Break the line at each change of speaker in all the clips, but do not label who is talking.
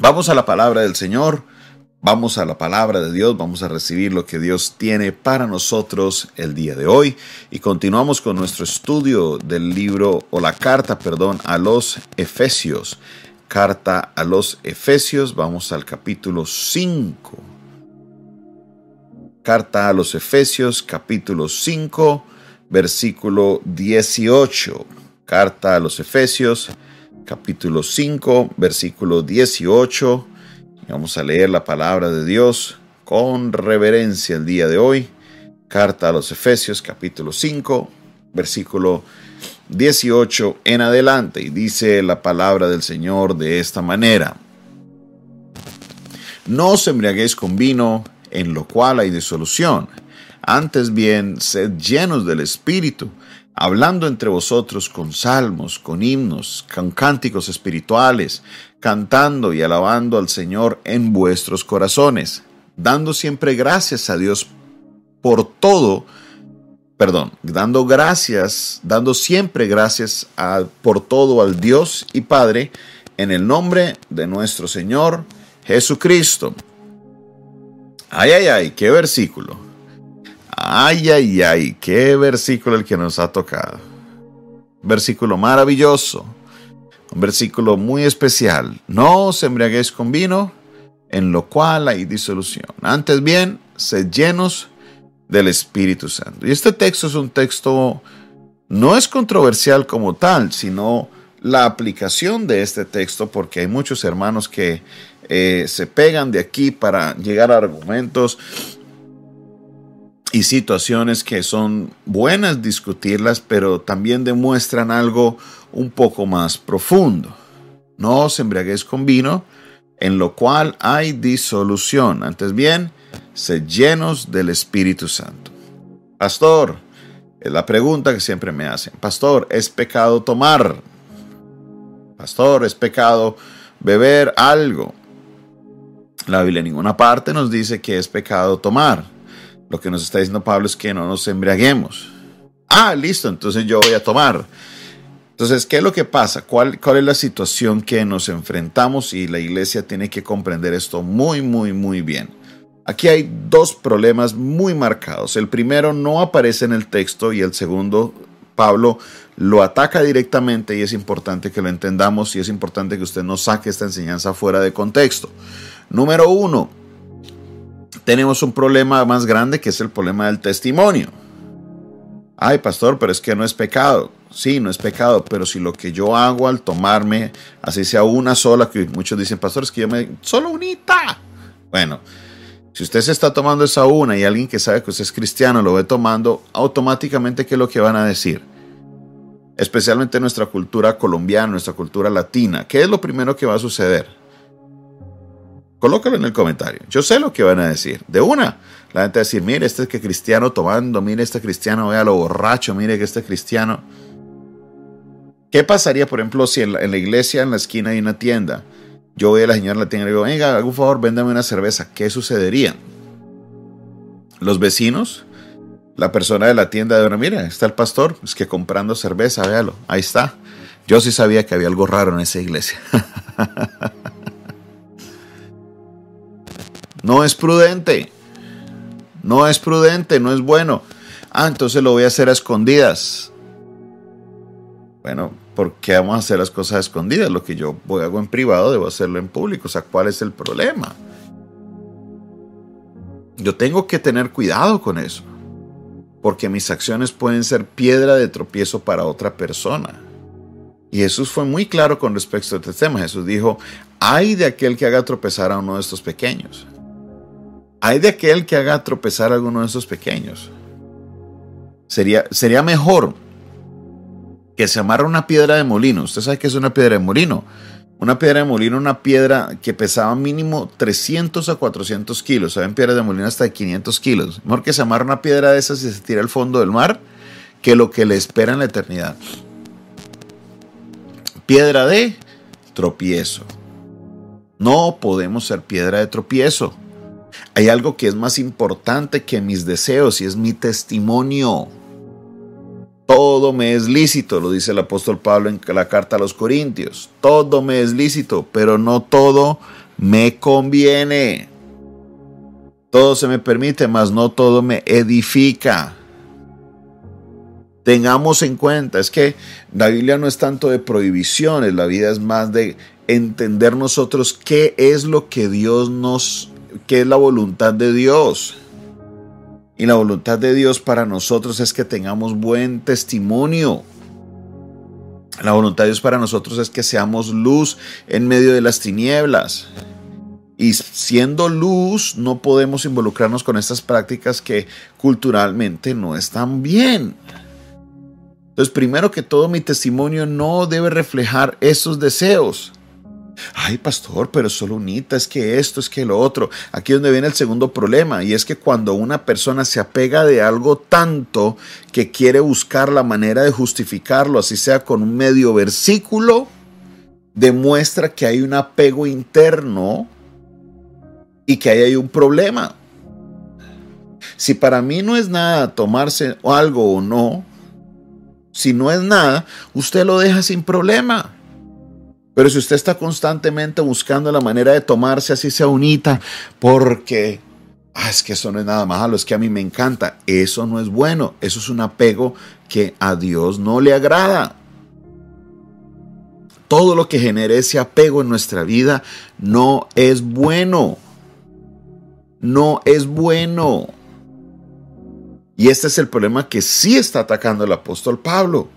Vamos a la palabra del Señor, vamos a la palabra de Dios, vamos a recibir lo que Dios tiene para nosotros el día de hoy y continuamos con nuestro estudio del libro o la carta, perdón, a los Efesios. Carta a los Efesios, vamos al capítulo 5. Carta a los Efesios, capítulo 5, versículo 18. Carta a los Efesios, capítulo 5, versículo 18. Vamos a leer la palabra de Dios con reverencia el día de hoy. Carta a los Efesios, capítulo 5, versículo 18 en adelante. Y dice la palabra del Señor de esta manera. No os embriaguéis con vino, en lo cual hay disolución. Antes bien, sed llenos del Espíritu hablando entre vosotros con salmos, con himnos, con cánticos espirituales, cantando y alabando al Señor en vuestros corazones, dando siempre gracias a Dios por todo, perdón, dando gracias, dando siempre gracias a, por todo al Dios y Padre, en el nombre de nuestro Señor Jesucristo. Ay, ay, ay, qué versículo. Ay, ay, ay, qué versículo el que nos ha tocado. Versículo maravilloso. Un versículo muy especial. No os embriaguéis con vino, en lo cual hay disolución. Antes bien, sed llenos del Espíritu Santo. Y este texto es un texto, no es controversial como tal, sino la aplicación de este texto, porque hay muchos hermanos que eh, se pegan de aquí para llegar a argumentos y situaciones que son buenas discutirlas, pero también demuestran algo un poco más profundo. No os embriaguéis con vino, en lo cual hay disolución. Antes bien, sed llenos del Espíritu Santo. Pastor, es la pregunta que siempre me hacen. Pastor, ¿es pecado tomar? Pastor, ¿es pecado beber algo? La Biblia en ninguna parte nos dice que es pecado tomar. Lo que nos está diciendo Pablo es que no nos embriaguemos. Ah, listo, entonces yo voy a tomar. Entonces, ¿qué es lo que pasa? ¿Cuál, ¿Cuál es la situación que nos enfrentamos? Y la iglesia tiene que comprender esto muy, muy, muy bien. Aquí hay dos problemas muy marcados. El primero no aparece en el texto y el segundo, Pablo lo ataca directamente y es importante que lo entendamos y es importante que usted no saque esta enseñanza fuera de contexto. Número uno, tenemos un problema más grande que es el problema del testimonio. Ay, pastor, pero es que no es pecado. Sí, no es pecado, pero si lo que yo hago al tomarme, así sea una sola, que muchos dicen, pastor, es que yo me... Solo unita. Bueno, si usted se está tomando esa una y alguien que sabe que usted es cristiano lo ve tomando, automáticamente, ¿qué es lo que van a decir? Especialmente en nuestra cultura colombiana, nuestra cultura latina. ¿Qué es lo primero que va a suceder? Colócalo en el comentario. Yo sé lo que van a decir. De una, la gente va a decir, mire, este que cristiano tomando, mire este cristiano, vea lo borracho, mire que este cristiano. ¿Qué pasaría, por ejemplo, si en la, iglesia, en la esquina hay una tienda? Yo voy a la señora en la tienda y le digo, venga, algún favor, véndame una cerveza. ¿Qué sucedería? Los vecinos, la persona de la tienda de una, mira, está el pastor, es que comprando cerveza, véalo, ahí está. Yo sí sabía que había algo raro en esa iglesia. No es prudente. No es prudente, no es bueno. Ah, entonces lo voy a hacer a escondidas. Bueno, ¿por qué vamos a hacer las cosas a escondidas? Lo que yo hago en privado, debo hacerlo en público. O sea, ¿cuál es el problema? Yo tengo que tener cuidado con eso. Porque mis acciones pueden ser piedra de tropiezo para otra persona. Y Jesús fue muy claro con respecto a este tema. Jesús dijo, hay de aquel que haga tropezar a uno de estos pequeños. Hay de aquel que haga tropezar a alguno de esos pequeños. Sería, sería mejor que se amarra una piedra de molino. Usted sabe que es una piedra de molino. Una piedra de molino, una piedra que pesaba mínimo 300 a 400 kilos. Saben piedras de molino hasta de 500 kilos. Mejor que se amarra una piedra de esas y se tira al fondo del mar que lo que le espera en la eternidad. Piedra de tropiezo. No podemos ser piedra de tropiezo. Hay algo que es más importante que mis deseos y es mi testimonio. Todo me es lícito, lo dice el apóstol Pablo en la carta a los Corintios. Todo me es lícito, pero no todo me conviene. Todo se me permite, mas no todo me edifica. Tengamos en cuenta, es que la Biblia no es tanto de prohibiciones, la vida es más de entender nosotros qué es lo que Dios nos, qué es la voluntad de Dios. Y la voluntad de Dios para nosotros es que tengamos buen testimonio. La voluntad de Dios para nosotros es que seamos luz en medio de las tinieblas. Y siendo luz, no podemos involucrarnos con estas prácticas que culturalmente no están bien. Entonces, primero que todo, mi testimonio no debe reflejar esos deseos. Ay, pastor, pero solo unita, es que esto, es que lo otro. Aquí es donde viene el segundo problema, y es que cuando una persona se apega de algo tanto que quiere buscar la manera de justificarlo, así sea con un medio versículo, demuestra que hay un apego interno y que ahí hay un problema. Si para mí no es nada tomarse algo o no, si no es nada, usted lo deja sin problema. Pero si usted está constantemente buscando la manera de tomarse así sea unita, porque ah, es que eso no es nada malo, es que a mí me encanta, eso no es bueno, eso es un apego que a Dios no le agrada. Todo lo que genere ese apego en nuestra vida no es bueno. No es bueno. Y este es el problema que sí está atacando el apóstol Pablo.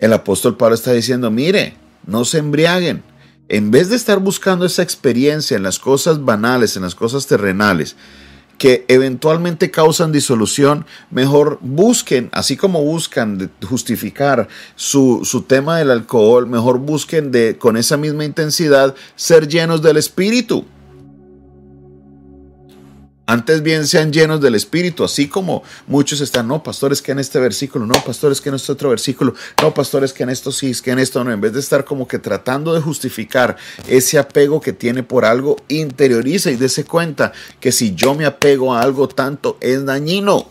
El apóstol Pablo está diciendo, mire, no se embriaguen. En vez de estar buscando esa experiencia en las cosas banales, en las cosas terrenales, que eventualmente causan disolución, mejor busquen, así como buscan justificar su, su, tema del alcohol, mejor busquen de, con esa misma intensidad ser llenos del Espíritu. Antes bien sean llenos del Espíritu, así como muchos están, no, pastores que en este versículo, no, pastores que en este otro versículo, no, pastores que en esto sí, que en esto no, en vez de estar como que tratando de justificar ese apego que tiene por algo, interioriza y dése cuenta que si yo me apego a algo tanto es dañino.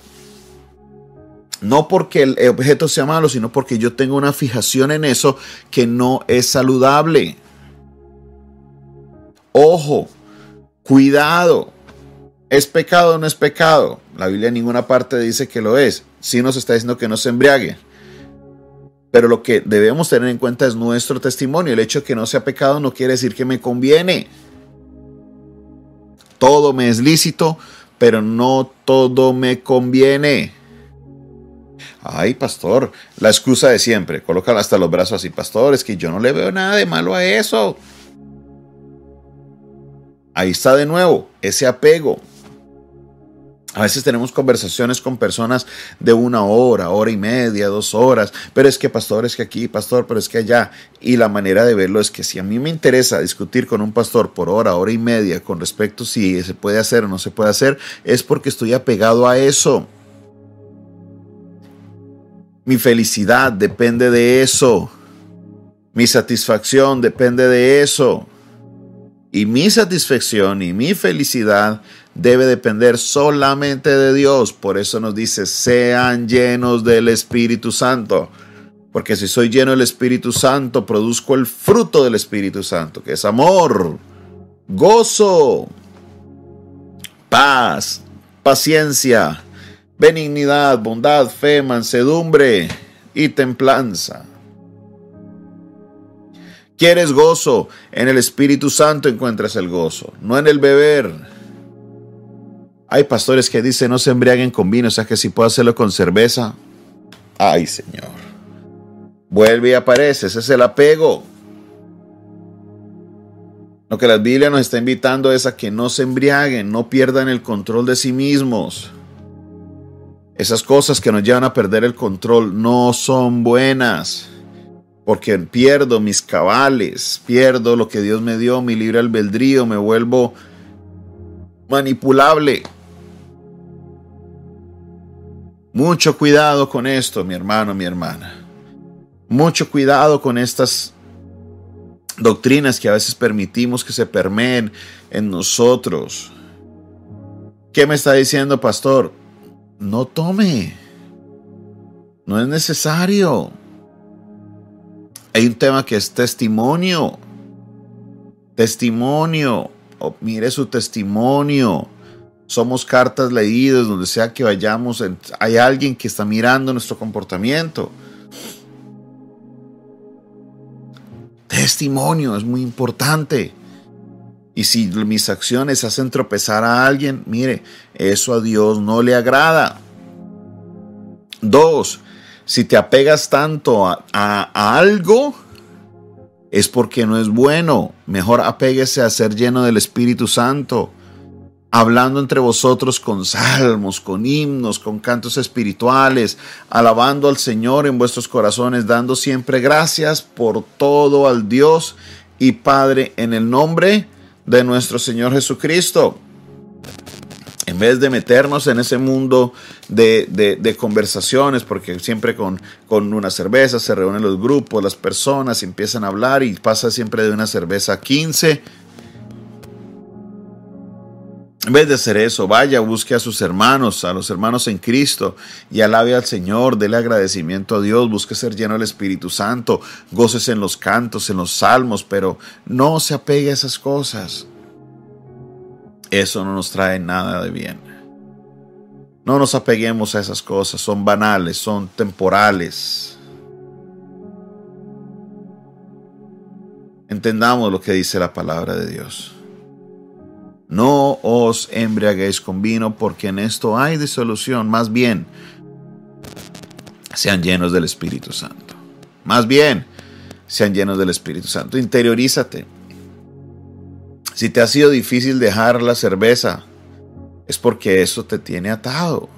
No porque el objeto sea malo, sino porque yo tengo una fijación en eso que no es saludable. Ojo, cuidado ¿Es pecado o no es pecado? La Biblia en ninguna parte dice que lo es. Sí nos está diciendo que no se embriague. Pero lo que debemos tener en cuenta es nuestro testimonio. El hecho de que no sea pecado no quiere decir que me conviene. Todo me es lícito, pero no todo me conviene. Ay, pastor, la excusa de siempre. Colocan hasta los brazos así, pastor, es que yo no le veo nada de malo a eso. Ahí está de nuevo ese apego. A veces tenemos conversaciones con personas de una hora, hora y media, dos horas, pero es que pastor, es que aquí, pastor, pero es que allá. Y la manera de verlo es que si a mí me interesa discutir con un pastor por hora, hora y media con respecto si se puede hacer o no se puede hacer, es porque estoy apegado a eso. Mi felicidad depende de eso. Mi satisfacción depende de eso. Y mi satisfacción y mi felicidad debe depender solamente de Dios. Por eso nos dice, sean llenos del Espíritu Santo. Porque si soy lleno del Espíritu Santo, produzco el fruto del Espíritu Santo, que es amor, gozo, paz, paciencia, benignidad, bondad, fe, mansedumbre y templanza. ¿Quieres gozo? En el Espíritu Santo encuentras el gozo, no en el beber hay pastores que dicen no se embriaguen con vino, o sea que si puedo hacerlo con cerveza. Ay, Señor. Vuelve y aparece, ese es el apego. Lo que la Biblia nos está invitando es a que no se embriaguen, no pierdan el control de sí mismos. Esas cosas que nos llevan a perder el control no son buenas, porque pierdo mis cabales, pierdo lo que Dios me dio, mi libre albedrío, me vuelvo manipulable. Mucho cuidado con esto, mi hermano, mi hermana. Mucho cuidado con estas doctrinas que a veces permitimos que se permeen en nosotros. ¿Qué me está diciendo, pastor? No tome. No es necesario. Hay un tema que es testimonio. Testimonio. mire su testimonio. Somos cartas leídas, donde sea que vayamos, hay alguien que está mirando nuestro comportamiento. Testimonio es muy importante. Y si mis acciones hacen tropezar a alguien, mire, eso a Dios no le agrada. Dos, si te apegas tanto a, algo, es porque no es bueno. Mejor apéguese a ser lleno del Espíritu Santo, hablando entre vosotros con salmos, con himnos, con cantos espirituales, alabando al Señor en vuestros corazones, dando siempre gracias por todo al Dios y Padre en el nombre de nuestro Señor Jesucristo. En vez de meternos en ese mundo de, conversaciones, porque siempre con, con, una cerveza se reúnen los grupos, las personas empiezan a hablar y pasa siempre de una cerveza a 15. En vez de hacer eso, vaya, busque a sus hermanos, a los hermanos en Cristo y alabe al Señor, dele agradecimiento a Dios, busque ser lleno del Espíritu Santo, goces en los cantos, en los salmos, pero no se apegue a esas cosas. Eso no nos trae nada de bien. No nos apeguemos a esas cosas, son banales, son temporales. Entendamos lo que dice la palabra de Dios. No os embriaguéis con vino, porque en esto hay disolución. Más bien, sean llenos del Espíritu Santo. Más bien, sean llenos del Espíritu Santo. Interiorízate. Si te ha sido difícil dejar la cerveza, es porque eso te tiene atado.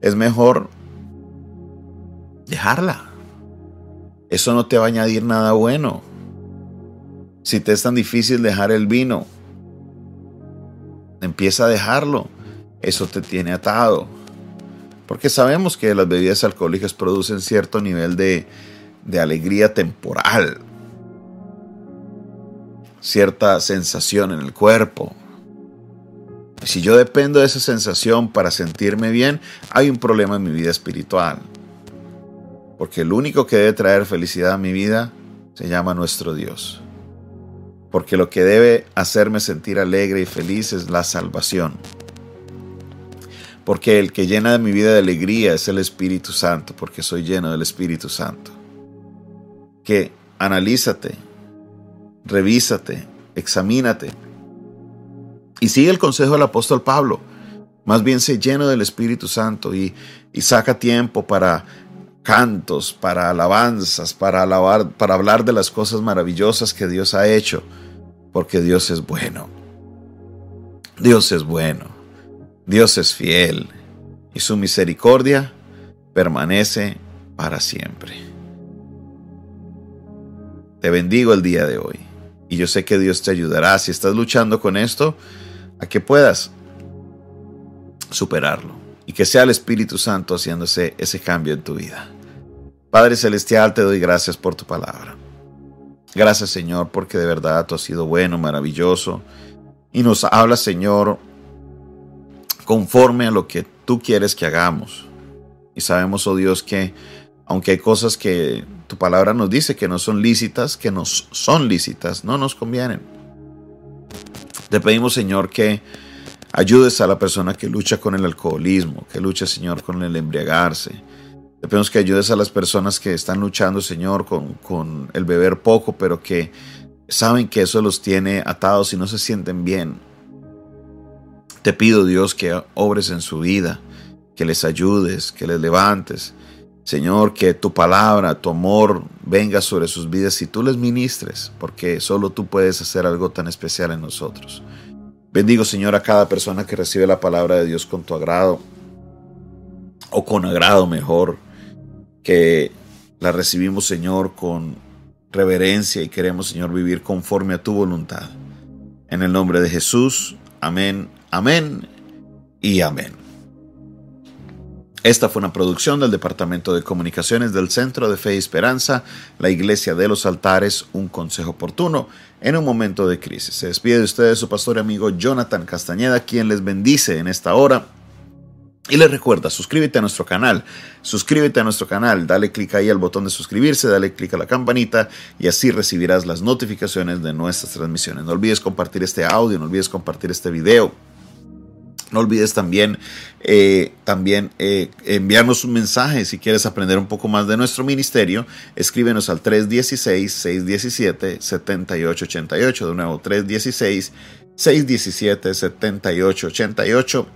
Es mejor dejarla. Eso no te va a añadir nada bueno. Si te es tan difícil dejar el vino, Empieza a dejarlo. Eso te tiene atado. Porque sabemos que las bebidas alcohólicas producen cierto nivel de, alegría temporal. Cierta sensación en el cuerpo. si yo dependo de esa sensación para sentirme bien, hay un problema en mi vida espiritual. Porque el único que debe traer felicidad a mi vida se llama nuestro Dios porque lo que debe hacerme sentir alegre y feliz es la salvación. Porque el que llena de mi vida de alegría es el Espíritu Santo, porque soy lleno del Espíritu Santo. Que analízate, revísate, examínate. Y sigue el consejo del apóstol Pablo. Más bien sé lleno del Espíritu Santo y, y saca tiempo para cantos, para alabanzas, para alabar, para hablar de las cosas maravillosas que Dios ha hecho, porque Dios es bueno. Dios es bueno. Dios es fiel y su misericordia permanece para siempre. Te bendigo el día de hoy y yo sé que Dios te ayudará si estás luchando con esto a que puedas superarlo y que sea el Espíritu Santo haciéndose ese cambio en tu vida. Padre Celestial, te doy gracias por tu palabra. Gracias Señor, porque de verdad tú has sido bueno, maravilloso. Y nos habla Señor conforme a lo que tú quieres que hagamos. Y sabemos, oh Dios, que aunque hay cosas que tu palabra nos dice que no son lícitas, que nos son lícitas, no nos convienen. Te pedimos, Señor, que ayudes a la persona que lucha con el alcoholismo, que lucha, Señor, con el embriagarse, te pedimos que ayudes a las personas que están luchando, Señor, con, el beber poco, pero que saben que eso los tiene atados y no se sienten bien. Te pido, Dios, que obres en su vida, que les ayudes, que les levantes. Señor, que tu palabra, tu amor venga sobre sus vidas y tú les ministres, porque solo tú puedes hacer algo tan especial en nosotros. Bendigo, Señor, a cada persona que recibe la palabra de Dios con tu agrado, o con agrado mejor que la recibimos, Señor, con reverencia y queremos, Señor, vivir conforme a tu voluntad. En el nombre de Jesús, amén, amén y amén. Esta fue una producción del Departamento de Comunicaciones del Centro de Fe y Esperanza, la Iglesia de los Altares, un consejo oportuno en un momento de crisis. Se despide de ustedes su pastor y amigo Jonathan Castañeda, quien les bendice en esta hora Y les recuerda, suscríbete a nuestro canal, suscríbete a nuestro canal, dale clic ahí al botón de suscribirse, dale clic a la campanita y así recibirás las notificaciones de nuestras transmisiones. No olvides compartir este audio, no olvides compartir este video. No olvides también, eh, también eh, enviarnos un mensaje si quieres aprender un poco más de nuestro ministerio. Escríbenos al 316-617-7888. De nuevo, 316-617-7888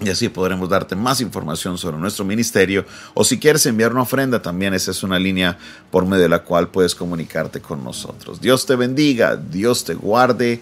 y así podremos darte más información sobre nuestro ministerio. O si quieres enviar una ofrenda, también esa es una línea por medio de la cual puedes comunicarte con nosotros. Dios te bendiga, Dios te guarde.